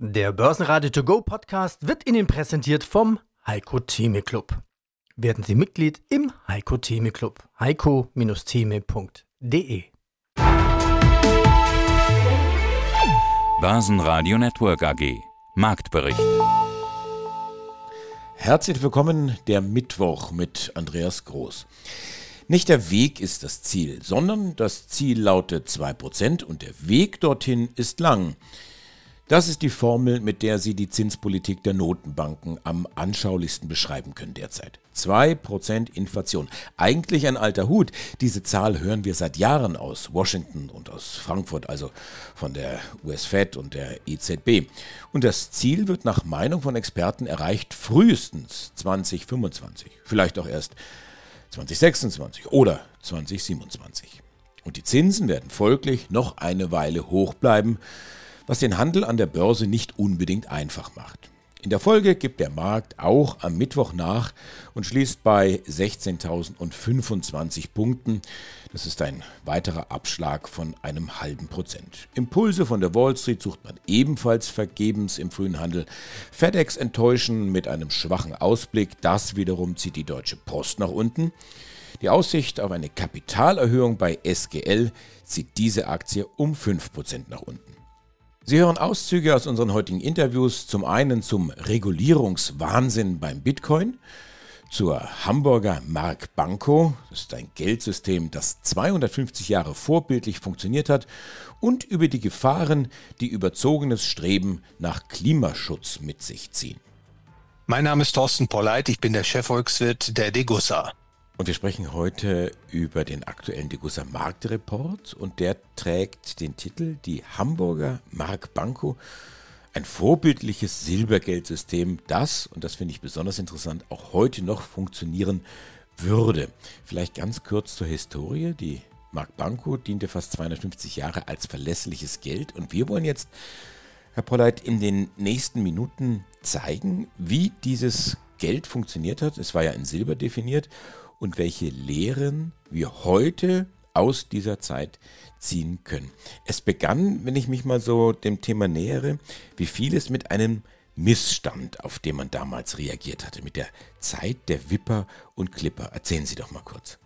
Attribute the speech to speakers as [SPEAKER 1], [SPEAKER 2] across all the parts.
[SPEAKER 1] Der Börsenradio To Go Podcast wird Ihnen präsentiert vom Heiko Theme Club. Werden Sie Mitglied im Heiko Theme Club. heiko-theme.de
[SPEAKER 2] Börsenradio Network AG Marktbericht
[SPEAKER 3] Herzlich willkommen der Mittwoch mit Andreas Groß. Nicht der Weg ist das Ziel, sondern das Ziel lautet 2% und der Weg dorthin ist lang. Das ist die Formel, mit der Sie die Zinspolitik der Notenbanken am anschaulichsten beschreiben können derzeit. 2% Inflation. Eigentlich ein alter Hut. Diese Zahl hören wir seit Jahren aus Washington und aus Frankfurt, also von der US Fed und der EZB. Und das Ziel wird nach Meinung von Experten erreicht frühestens 2025. Vielleicht auch erst 2026 oder 2027. Und die Zinsen werden folglich noch eine Weile hoch bleiben was den Handel an der Börse nicht unbedingt einfach macht. In der Folge gibt der Markt auch am Mittwoch nach und schließt bei 16.025 Punkten. Das ist ein weiterer Abschlag von einem halben Prozent. Impulse von der Wall Street sucht man ebenfalls vergebens im frühen Handel. FedEx enttäuschen mit einem schwachen Ausblick. Das wiederum zieht die Deutsche Post nach unten. Die Aussicht auf eine Kapitalerhöhung bei SGL zieht diese Aktie um 5% nach unten. Sie hören Auszüge aus unseren heutigen Interviews, zum einen zum Regulierungswahnsinn beim Bitcoin, zur Hamburger Mark Banco, das ist ein Geldsystem, das 250 Jahre vorbildlich funktioniert hat, und über die Gefahren, die überzogenes Streben nach Klimaschutz mit sich ziehen.
[SPEAKER 4] Mein Name ist Thorsten Polleit, ich bin der Chefvolkswirt der Degussa.
[SPEAKER 3] Und wir sprechen heute über den aktuellen Degussa Marktreport und der trägt den Titel Die Hamburger Mark Banco, ein vorbildliches Silbergeldsystem, das, und das finde ich besonders interessant, auch heute noch funktionieren würde. Vielleicht ganz kurz zur Historie. Die Mark Banco diente fast 250 Jahre als verlässliches Geld und wir wollen jetzt, Herr Polleit, in den nächsten Minuten zeigen, wie dieses Geld funktioniert hat. Es war ja in Silber definiert und welche Lehren wir heute aus dieser Zeit ziehen können. Es begann, wenn ich mich mal so dem Thema nähere, wie vieles mit einem Missstand, auf den man damals reagiert hatte, mit der Zeit der Wipper und Clipper. Erzählen Sie doch mal kurz.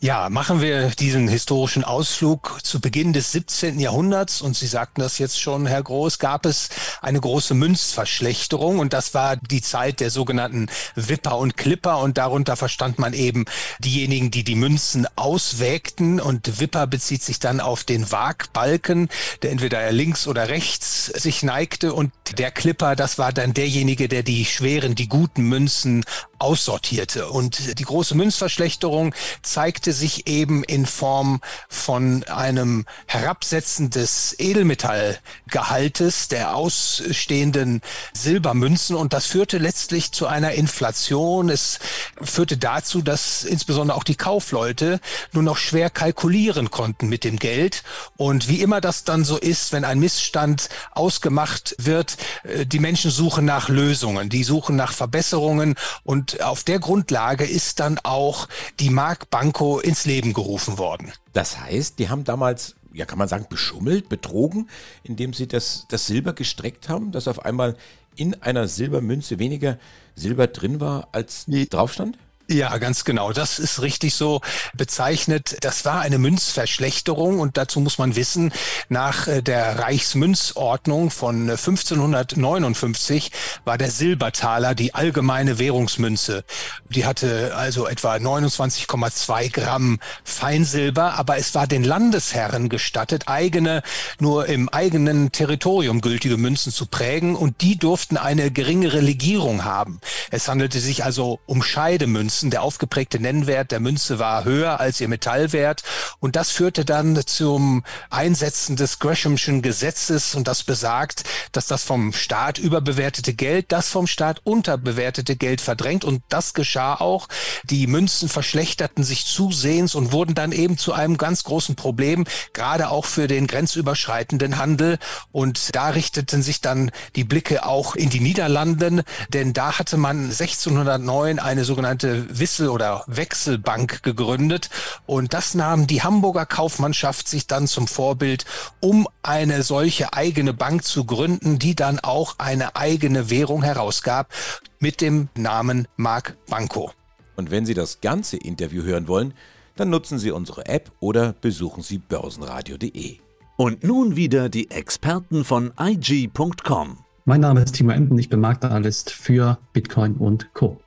[SPEAKER 4] Ja, machen wir diesen historischen Ausflug zu Beginn des 17. Jahrhunderts. Und Sie sagten das jetzt schon, Herr Groß, gab es eine große Münzverschlechterung. Und das war die Zeit der sogenannten Wipper und Clipper und darunter verstand man eben diejenigen, die die Münzen auswägten. Und Wipper bezieht sich dann auf den Wagbalken, der entweder links oder rechts sich neigte. Und der Clipper, das war dann derjenige, der die schweren, die guten Münzen aussortierte. Und die große Münzverschlechterung zeigte sich eben in Form von einem Herabsetzen des Edelmetallgehaltes der ausstehenden Silbermünzen. Und das führte letztlich zu einer Inflation. Es führte dazu, dass insbesondere auch die Kaufleute nur noch schwer kalkulieren konnten mit dem Geld. Und wie immer das dann so ist, wenn ein Missstand ausgemacht wird, äh, die Menschen suchen nach Lösungen, die suchen nach Verbesserungen. Und auf der Grundlage ist dann auch die Mark Banco ins Leben gerufen worden.
[SPEAKER 3] Das heißt, die haben damals, ja kann man sagen, beschummelt, betrogen, indem sie das, das Silber gestreckt haben, dass auf einmal in einer Silbermünze weniger Silber drin war, als drauf stand?
[SPEAKER 4] Ja, ganz genau. Das ist richtig so bezeichnet. Das war eine Münzverschlechterung und dazu muss man wissen, nach äh, der Reichsmünzordnung von 1559 war der Silbertaler die allgemeine Währungsmünze. Die hatte also etwa 29,2 Gramm Feinsilber, aber es war den Landesherren gestattet, eigene, nur im eigenen Territorium gültige Münzen zu prägen und die durften eine geringere Legierung haben. Es handelte sich also um Scheidemünzen Münzen. Der aufgeprägte Nennwert der Münze war höher als ihr Metallwert. Und das führte dann zum Einsetzen des Greshamschen Gesetzes. Und das besagt, dass das vom Staat überbewertete Geld das vom Staat unterbewertete Geld verdrängt. Und das geschah auch. Die Münzen verschlechterten sich zusehends und wurden dann eben zu einem ganz großen Problem, gerade auch für den grenzüberschreitenden Handel. Und da richteten sich dann die Blicke auch in die Niederlanden, denn da hatte man 1609 eine sogenannte Wissel- oder Wechselbank gegründet. Und das nahm die Hamburger Kaufmannschaft sich dann zum Vorbild, um eine solche eigene Bank zu gründen, die dann auch eine eigene Währung herausgab mit dem Namen Mark Banco.
[SPEAKER 3] Und wenn Sie das ganze Interview hören wollen, dann nutzen Sie unsere App oder besuchen Sie börsenradio.de.
[SPEAKER 5] Und nun wieder die Experten von IG.com.
[SPEAKER 6] Mein Name ist Timo Emden, ich bin Marktanalyst für Bitcoin und Co.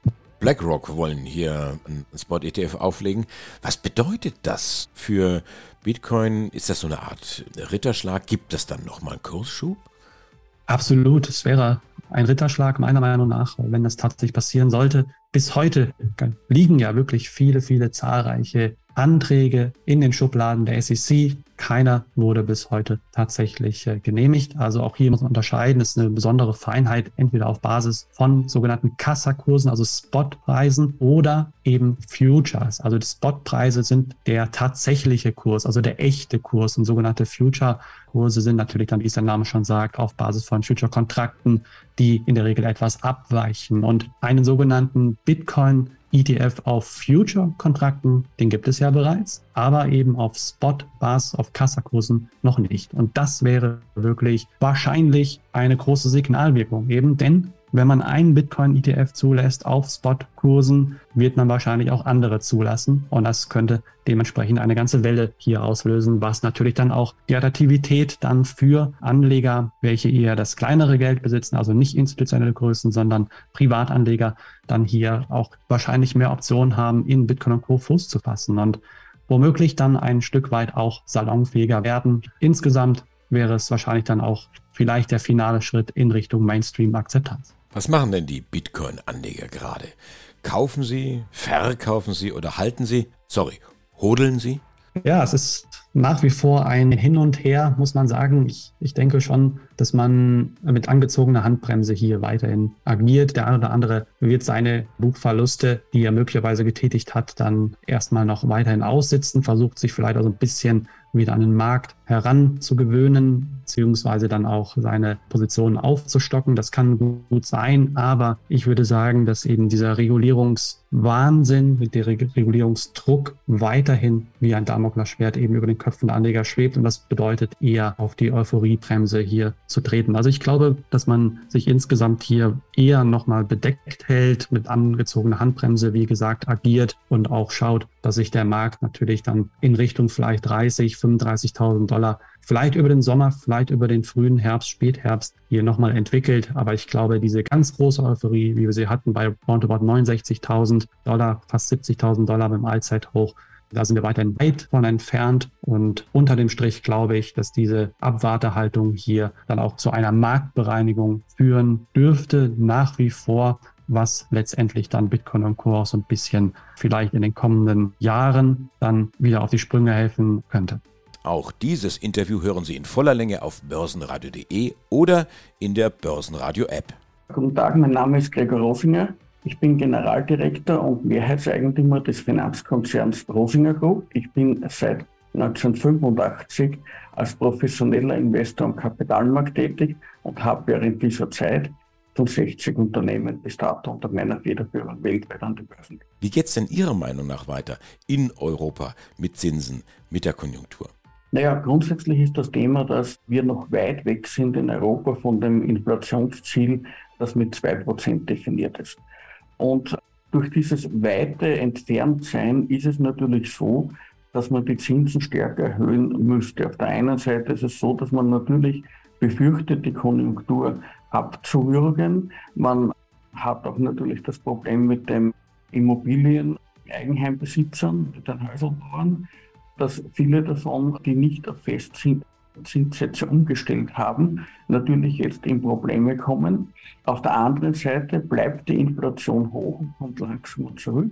[SPEAKER 3] BlackRock wollen hier einen Spot-ETF auflegen. Was bedeutet das für Bitcoin? Ist das so eine Art Ritterschlag? Gibt es dann nochmal einen Kursschub?
[SPEAKER 6] Absolut, es wäre ein Ritterschlag meiner Meinung nach, wenn das tatsächlich passieren sollte. Bis heute liegen ja wirklich viele, viele zahlreiche Anträge in den Schubladen der SEC. Keiner wurde bis heute tatsächlich äh, genehmigt. Also auch hier muss man unterscheiden. Das ist eine besondere Feinheit, entweder auf Basis von sogenannten Kassakursen, also Spotpreisen oder eben Futures. Also die Spotpreise sind der tatsächliche Kurs, also der echte Kurs. Und sogenannte Future-Kurse sind natürlich dann, wie es der Name schon sagt, auf Basis von Future-Kontrakten, die in der Regel etwas abweichen. Und einen sogenannten Bitcoin ETF auf Future-Kontrakten, den gibt es ja bereits, aber eben auf Spot-Basis, auf Kassakursen noch nicht. Und das wäre wirklich wahrscheinlich eine große Signalwirkung eben, denn wenn man einen Bitcoin-ETF zulässt auf Spot-Kursen, wird man wahrscheinlich auch andere zulassen. Und das könnte dementsprechend eine ganze Welle hier auslösen, was natürlich dann auch die Attraktivität dann für Anleger, welche eher das kleinere Geld besitzen, also nicht institutionelle Größen, sondern Privatanleger, dann hier auch wahrscheinlich mehr Optionen haben, in Bitcoin und Co. Fuß zu fassen und womöglich dann ein Stück weit auch salonfähiger werden. Insgesamt wäre es wahrscheinlich dann auch vielleicht der finale Schritt in Richtung Mainstream-Akzeptanz.
[SPEAKER 3] Was machen denn die Bitcoin-Anleger gerade? Kaufen sie, verkaufen sie oder halten sie? Sorry, hodeln sie?
[SPEAKER 6] Ja, es ist nach wie vor ein Hin und Her, muss man sagen. Ich, ich denke schon, dass man mit angezogener Handbremse hier weiterhin agiert. Der eine oder andere wird seine Buchverluste, die er möglicherweise getätigt hat, dann erstmal noch weiterhin aussitzen, versucht sich vielleicht auch so ein bisschen wieder an den Markt heranzugewöhnen, beziehungsweise dann auch seine Positionen aufzustocken. Das kann gut sein, aber ich würde sagen, dass eben dieser Regulierungswahnsinn der Regulierungsdruck weiterhin wie ein Damoklesschwert eben über den Köpfen der Anleger schwebt und das bedeutet eher auf die Euphoriebremse hier zu treten. Also ich glaube, dass man sich insgesamt hier eher nochmal bedeckt hält, mit angezogener Handbremse, wie gesagt, agiert und auch schaut, dass sich der Markt natürlich dann in Richtung vielleicht 30, 35.000 Dollar vielleicht über den Sommer, vielleicht über den frühen Herbst, Spätherbst hier nochmal entwickelt. Aber ich glaube, diese ganz große Euphorie, wie wir sie hatten bei roundabout 69.000 Dollar, fast 70.000 Dollar beim Allzeithoch, da sind wir weiterhin weit von entfernt. Und unter dem Strich glaube ich, dass diese Abwartehaltung hier dann auch zu einer Marktbereinigung führen dürfte, nach wie vor was letztendlich dann Bitcoin und Co. auch so ein bisschen vielleicht in den kommenden Jahren dann wieder auf die Sprünge helfen könnte.
[SPEAKER 3] Auch dieses Interview hören Sie in voller Länge auf börsenradio.de oder in der Börsenradio-App.
[SPEAKER 7] Guten Tag, mein Name ist Gregor Rosinger. Ich bin Generaldirektor und Mehrheitseigentümer des Finanzkonzerns Rosinger Group. Ich bin seit 1985 als professioneller Investor am Kapitalmarkt tätig und habe während dieser Zeit von 60 Unternehmen bis dato unter meiner Federführung weltweit an die Börsen.
[SPEAKER 3] Wie geht es denn Ihrer Meinung nach weiter in Europa mit Zinsen, mit der Konjunktur?
[SPEAKER 7] Naja, grundsätzlich ist das Thema, dass wir noch weit weg sind in Europa von dem Inflationsziel, das mit 2% definiert ist. Und durch dieses weite Entferntsein ist es natürlich so, dass man die Zinsen stärker erhöhen müsste. Auf der einen Seite ist es so, dass man natürlich befürchtet, die Konjunktur abzuwürgen. Man hat auch natürlich das Problem mit den Immobilien, Eigenheimbesitzern, mit den Häuselbauern, dass viele davon, die nicht auf Festzinssätze umgestellt haben, natürlich jetzt in Probleme kommen. Auf der anderen Seite bleibt die Inflation hoch und kommt langsam zurück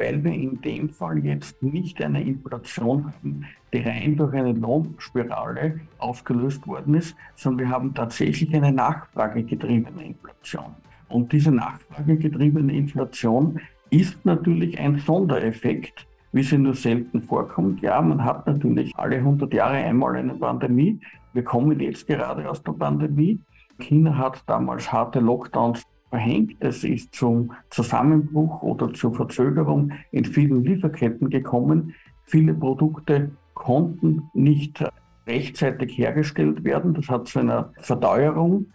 [SPEAKER 7] weil wir in dem Fall jetzt nicht eine Inflation haben, die rein durch eine Lohnspirale ausgelöst worden ist, sondern wir haben tatsächlich eine nachfragegetriebene Inflation. Und diese nachfragegetriebene Inflation ist natürlich ein Sondereffekt, wie sie nur selten vorkommt. Ja, man hat natürlich alle 100 Jahre einmal eine Pandemie. Wir kommen jetzt gerade aus der Pandemie. China hat damals harte Lockdowns verhängt. Es ist zum Zusammenbruch oder zur Verzögerung in vielen Lieferketten gekommen. Viele Produkte konnten nicht rechtzeitig hergestellt werden. Das hat zu einer Verteuerung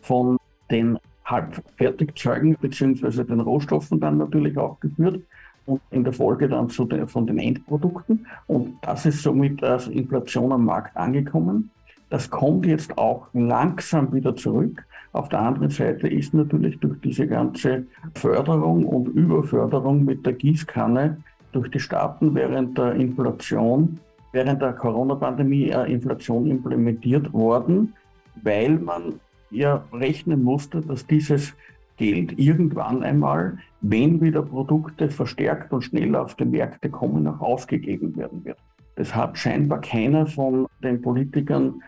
[SPEAKER 7] von den Halbfertigzeugen bzw. den Rohstoffen dann natürlich auch geführt und in der Folge dann zu den, von den Endprodukten. Und das ist somit als Inflation am Markt angekommen. Das kommt jetzt auch langsam wieder zurück. Auf der anderen Seite ist natürlich durch diese ganze Förderung und Überförderung mit der Gießkanne durch die Staaten während der Inflation, während der Corona-Pandemie Inflation implementiert worden, weil man ja rechnen musste, dass dieses Geld irgendwann einmal, wenn wieder Produkte verstärkt und schneller auf die Märkte kommen, auch ausgegeben werden wird. Das hat scheinbar keiner von den Politikern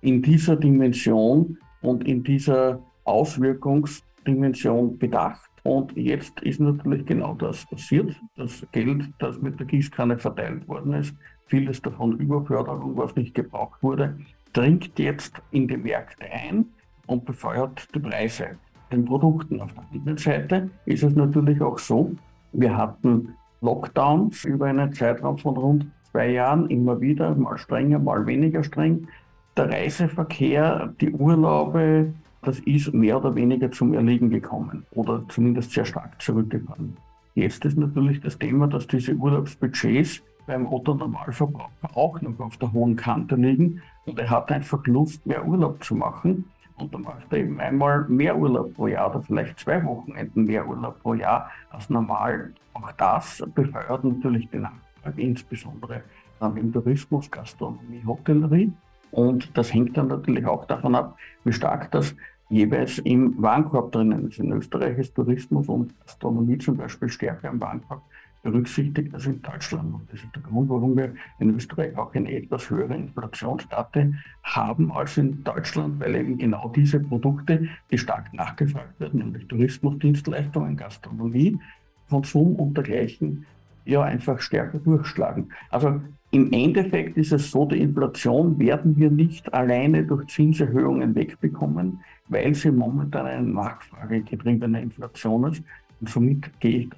[SPEAKER 7] in dieser Dimension und in dieser Auswirkungsdimension bedacht. Und jetzt ist natürlich genau das passiert. Das Geld, das mit der Gießkanne verteilt worden ist, vieles davon Überförderung, was nicht gebraucht wurde, dringt jetzt in die Märkte ein und befeuert die Preise den Produkten. Auf der anderen Seite ist es natürlich auch so, wir hatten Lockdowns über einen Zeitraum von rund zwei Jahren, immer wieder, mal strenger, mal weniger streng. Der Reiseverkehr, die Urlaube, das ist mehr oder weniger zum Erliegen gekommen oder zumindest sehr stark zurückgefahren. Jetzt ist natürlich das Thema, dass diese Urlaubsbudgets beim Otto-Normalverbraucher auch noch auf der hohen Kante liegen und er hat einfach Lust, mehr Urlaub zu machen. Und dann macht er eben einmal mehr Urlaub pro Jahr oder vielleicht zwei Wochenenden mehr Urlaub pro Jahr als normal. Auch das befeuert natürlich die Nachfrage, insbesondere dann im Tourismus, Gastronomie, Hotellerie. Und das hängt dann natürlich auch davon ab, wie stark das jeweils im Warenkorb drinnen ist. In Österreich ist Tourismus und Gastronomie zum Beispiel stärker im Warenkorb berücksichtigt als in Deutschland. Und das ist der Grund, warum wir in Österreich auch eine etwas höhere Inflationsrate haben als in Deutschland, weil eben genau diese Produkte, die stark nachgefragt werden, nämlich Tourismusdienstleistungen, Gastronomie, Konsum und dergleichen, ja einfach stärker durchschlagen. Also im Endeffekt ist es so, die Inflation werden wir nicht alleine durch Zinserhöhungen wegbekommen, weil sie momentan eine nachfragegetriebene Inflation ist. Und somit gehe ich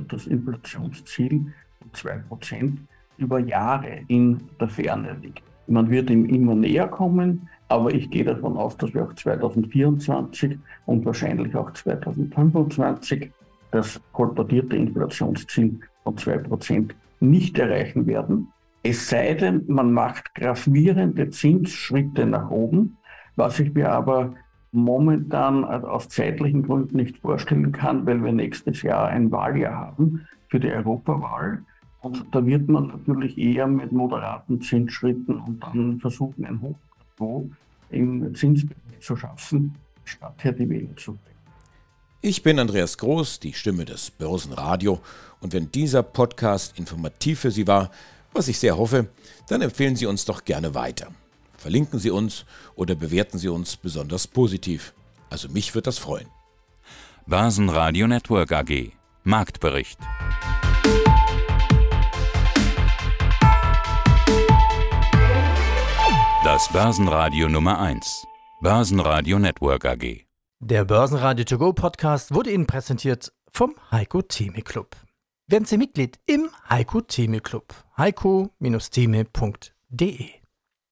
[SPEAKER 7] das Inflationsziel von 2% über Jahre in der Ferne liegt. Man wird ihm immer näher kommen, aber ich gehe davon aus, dass wir auch 2024 und wahrscheinlich auch 2025 das kolportierte Inflationsziel von 2% nicht erreichen werden. Es sei denn, man macht gravierende Zinsschritte nach oben, was ich mir aber momentan aus zeitlichen Gründen nicht vorstellen kann, weil wir nächstes Jahr ein Wahljahr haben für die Europawahl. Und da wird man natürlich eher mit moderaten Zinsschritten und dann versuchen, ein Hochniveau im Zinsbereich zu schaffen, statt hier die Wähler zu bringen.
[SPEAKER 3] Ich bin Andreas Groß, die Stimme des Börsenradio. Und wenn dieser Podcast informativ für Sie war, was ich sehr hoffe, dann empfehlen Sie uns doch gerne weiter. Verlinken Sie uns oder bewerten Sie uns besonders positiv. Also mich wird das freuen.
[SPEAKER 2] Börsenradio Network AG Marktbericht. Das Börsenradio Nummer 1. Börsenradio Network AG.
[SPEAKER 1] Der Börsenradio To Go Podcast wurde Ihnen präsentiert vom Heiko Theme Club. Werden Sie Mitglied im Heiko Theme Club. heiko-theme.de